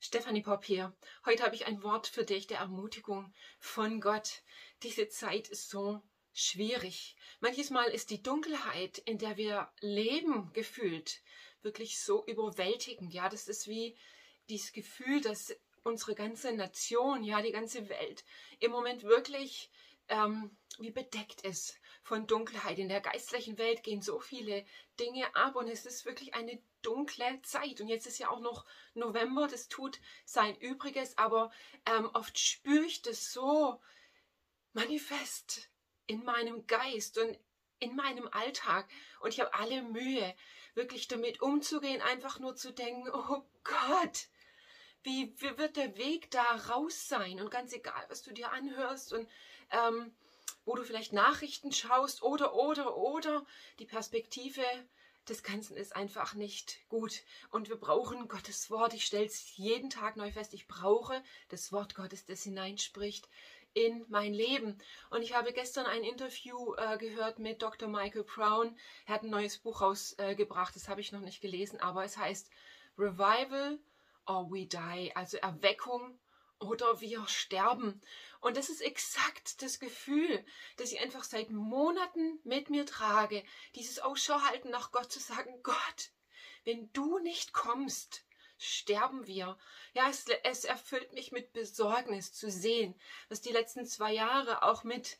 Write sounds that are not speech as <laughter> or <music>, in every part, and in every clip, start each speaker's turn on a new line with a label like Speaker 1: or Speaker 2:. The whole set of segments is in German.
Speaker 1: Stefanie Popp hier. Heute habe ich ein Wort für dich der Ermutigung von Gott. Diese Zeit ist so schwierig. Manches Mal ist die Dunkelheit, in der wir leben, gefühlt wirklich so überwältigend. Ja, das ist wie dieses Gefühl, dass unsere ganze Nation, ja, die ganze Welt im Moment wirklich ähm, wie bedeckt ist von Dunkelheit. In der geistlichen Welt gehen so viele Dinge ab und es ist wirklich eine dunkle Zeit. Und jetzt ist ja auch noch November, das tut sein Übriges, aber ähm, oft spüre ich das so manifest in meinem Geist und in meinem Alltag. Und ich habe alle Mühe, wirklich damit umzugehen, einfach nur zu denken, oh Gott, wie, wie wird der Weg da raus sein? Und ganz egal, was du dir anhörst und ähm, wo du vielleicht Nachrichten schaust oder, oder, oder, die Perspektive des Ganzen ist einfach nicht gut. Und wir brauchen Gottes Wort. Ich stelle es jeden Tag neu fest. Ich brauche das Wort Gottes, das hineinspricht in mein Leben. Und ich habe gestern ein Interview äh, gehört mit Dr. Michael Brown. Er hat ein neues Buch rausgebracht. Äh, das habe ich noch nicht gelesen, aber es heißt Revival or We Die, also Erweckung oder wir sterben. Und das ist exakt das Gefühl, das ich einfach seit Monaten mit mir trage. Dieses Ausschau halten nach Gott zu sagen, Gott, wenn du nicht kommst, sterben wir. Ja, es, es erfüllt mich mit Besorgnis zu sehen, was die letzten zwei Jahre auch mit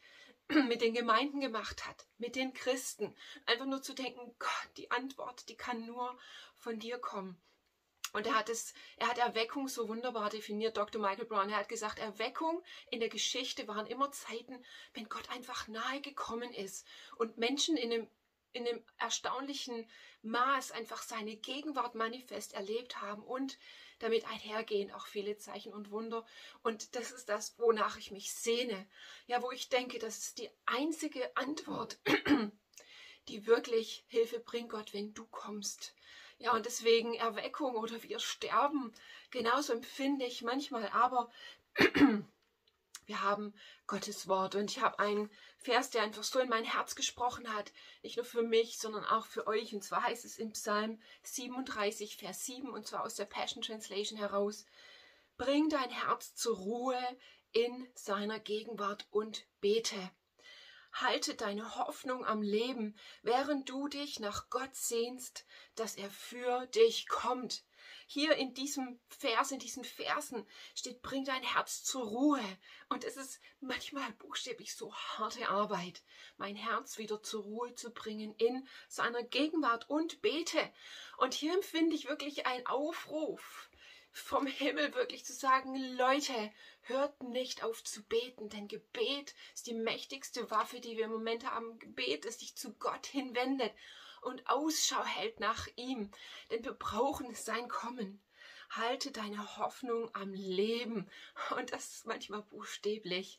Speaker 1: <clears throat> mit den Gemeinden gemacht hat, mit den Christen. Einfach nur zu denken, Gott, die Antwort, die kann nur von dir kommen. Und er hat es, er hat Erweckung so wunderbar definiert, Dr. Michael Brown. Er hat gesagt, Erweckung in der Geschichte waren immer Zeiten, wenn Gott einfach nahe gekommen ist und Menschen in einem, in einem erstaunlichen Maß einfach seine Gegenwart manifest erlebt haben und damit einhergehen auch viele Zeichen und Wunder. Und das ist das, wonach ich mich sehne. Ja, wo ich denke, das ist die einzige Antwort, <clears throat> die wirklich Hilfe bringt, Gott, wenn du kommst. Ja, und deswegen Erweckung oder wir sterben, genauso empfinde ich manchmal, aber <clears throat> wir haben Gottes Wort und ich habe einen Vers, der einfach so in mein Herz gesprochen hat, nicht nur für mich, sondern auch für euch. Und zwar heißt es im Psalm 37, Vers 7, und zwar aus der Passion Translation heraus, Bring dein Herz zur Ruhe in seiner Gegenwart und bete. Halte deine Hoffnung am Leben, während du dich nach Gott sehnst, dass er für dich kommt. Hier in diesem Vers, in diesen Versen steht, bring dein Herz zur Ruhe. Und es ist manchmal buchstäblich so harte Arbeit, mein Herz wieder zur Ruhe zu bringen in seiner Gegenwart und bete. Und hier empfinde ich wirklich einen Aufruf vom Himmel wirklich zu sagen, Leute, hört nicht auf zu beten, denn Gebet ist die mächtigste Waffe, die wir im Moment haben. Gebet ist sich zu Gott hinwendet und Ausschau hält nach ihm, denn wir brauchen sein Kommen. Halte deine Hoffnung am Leben und das ist manchmal buchstäblich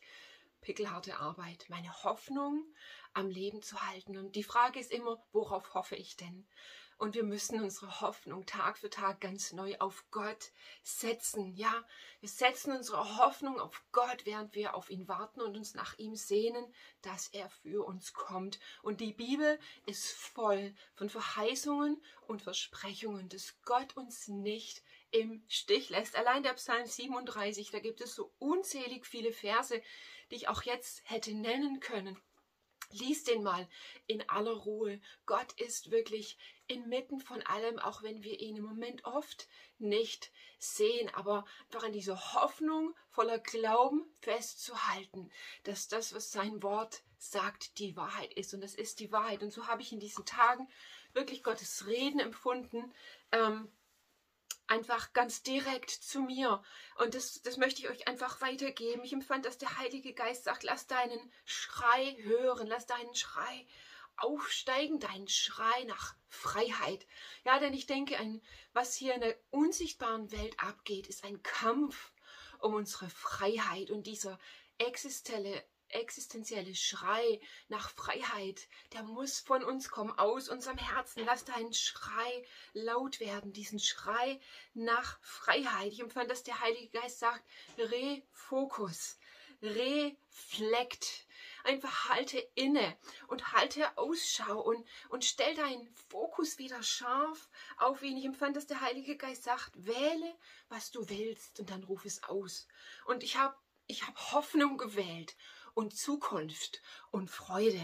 Speaker 1: pickelharte Arbeit, meine Hoffnung am Leben zu halten. Und die Frage ist immer, worauf hoffe ich denn? Und wir müssen unsere Hoffnung Tag für Tag ganz neu auf Gott setzen. Ja, wir setzen unsere Hoffnung auf Gott, während wir auf ihn warten und uns nach ihm sehnen, dass er für uns kommt. Und die Bibel ist voll von Verheißungen und Versprechungen, dass Gott uns nicht im Stich lässt. Allein der Psalm 37, da gibt es so unzählig viele Verse, die ich auch jetzt hätte nennen können. Lies den mal in aller Ruhe. Gott ist wirklich inmitten von allem, auch wenn wir ihn im Moment oft nicht sehen, aber einfach an dieser Hoffnung voller Glauben festzuhalten, dass das, was sein Wort sagt, die Wahrheit ist. Und das ist die Wahrheit. Und so habe ich in diesen Tagen wirklich Gottes Reden empfunden. Ähm, einfach ganz direkt zu mir. Und das, das möchte ich euch einfach weitergeben. Ich empfand, dass der Heilige Geist sagt, lass deinen Schrei hören, lass deinen Schrei aufsteigen, deinen Schrei nach Freiheit. Ja, denn ich denke, ein, was hier in der unsichtbaren Welt abgeht, ist ein Kampf um unsere Freiheit und dieser existenzielle existenzielle Schrei nach Freiheit, der muss von uns kommen, aus unserem Herzen. Lass deinen Schrei laut werden, diesen Schrei nach Freiheit. Ich empfand, dass der Heilige Geist sagt, Refokus, Reflekt. Einfach halte inne und halte Ausschau und, und stell deinen Fokus wieder scharf auf ihn. Ich empfand, dass der Heilige Geist sagt, wähle, was du willst und dann ruf es aus. Und ich habe ich hab Hoffnung gewählt und Zukunft und Freude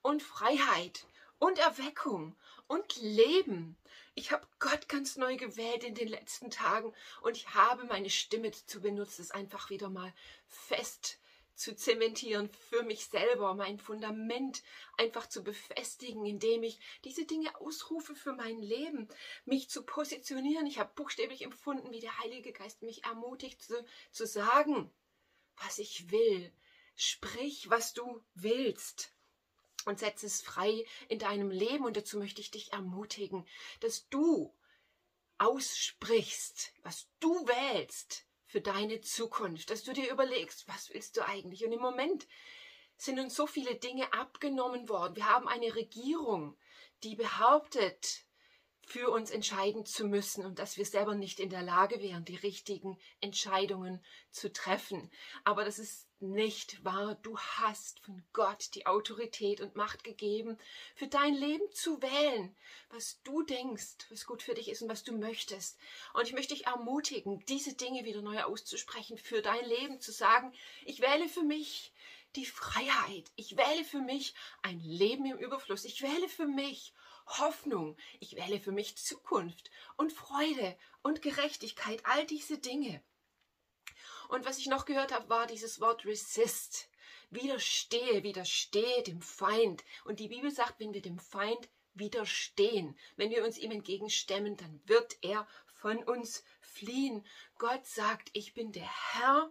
Speaker 1: und Freiheit und Erweckung und Leben. Ich habe Gott ganz neu gewählt in den letzten Tagen und ich habe meine Stimme zu benutzen, es einfach wieder mal fest zu zementieren für mich selber, mein Fundament einfach zu befestigen, indem ich diese Dinge ausrufe für mein Leben, mich zu positionieren. Ich habe buchstäblich empfunden, wie der Heilige Geist mich ermutigt zu, zu sagen, was ich will. Sprich, was du willst und setze es frei in deinem Leben. Und dazu möchte ich dich ermutigen, dass du aussprichst, was du wählst für deine Zukunft, dass du dir überlegst, was willst du eigentlich? Und im Moment sind uns so viele Dinge abgenommen worden. Wir haben eine Regierung, die behauptet, für uns entscheiden zu müssen und dass wir selber nicht in der Lage wären, die richtigen Entscheidungen zu treffen. Aber das ist nicht wahr. Du hast von Gott die Autorität und Macht gegeben, für dein Leben zu wählen, was du denkst, was gut für dich ist und was du möchtest. Und ich möchte dich ermutigen, diese Dinge wieder neu auszusprechen, für dein Leben zu sagen, ich wähle für mich die Freiheit. Ich wähle für mich ein Leben im Überfluss. Ich wähle für mich Hoffnung. Ich wähle für mich Zukunft und Freude und Gerechtigkeit. All diese Dinge. Und was ich noch gehört habe, war dieses Wort resist. Widerstehe, widerstehe dem Feind. Und die Bibel sagt, wenn wir dem Feind widerstehen, wenn wir uns ihm entgegenstemmen, dann wird er von uns fliehen. Gott sagt, ich bin der Herr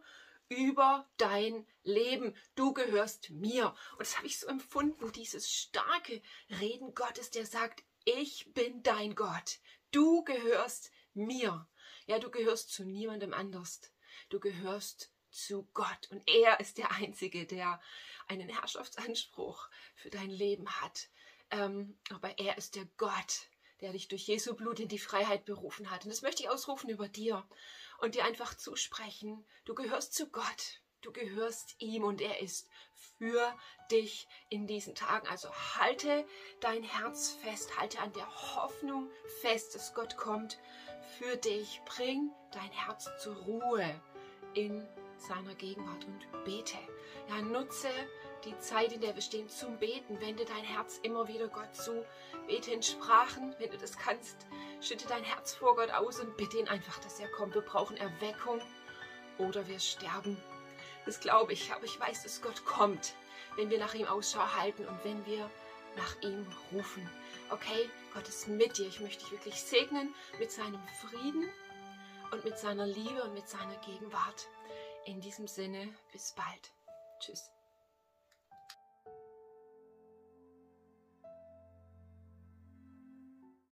Speaker 1: über dein Leben. Du gehörst mir. Und das habe ich so empfunden, dieses starke Reden Gottes, der sagt, ich bin dein Gott. Du gehörst mir. Ja, du gehörst zu niemandem anders. Du gehörst zu Gott und er ist der Einzige, der einen Herrschaftsanspruch für dein Leben hat. Ähm, aber er ist der Gott, der dich durch Jesu Blut in die Freiheit berufen hat. Und das möchte ich ausrufen über dir und dir einfach zusprechen. Du gehörst zu Gott. Du gehörst ihm und er ist für dich in diesen Tagen. Also halte dein Herz fest, halte an der Hoffnung fest, dass Gott kommt für dich. Bring dein Herz zur Ruhe in seiner Gegenwart und bete. Ja, nutze die Zeit, in der wir stehen, zum Beten. Wende dein Herz immer wieder Gott zu. Bete in Sprachen, wenn du das kannst. Schütte dein Herz vor Gott aus und bitte ihn einfach, dass er kommt. Wir brauchen Erweckung oder wir sterben. Das glaube ich, aber ich weiß, dass Gott kommt, wenn wir nach ihm Ausschau halten und wenn wir nach ihm rufen. Okay, Gott ist mit dir. Ich möchte dich wirklich segnen mit seinem Frieden und mit seiner Liebe und mit seiner Gegenwart. In diesem Sinne, bis bald. Tschüss.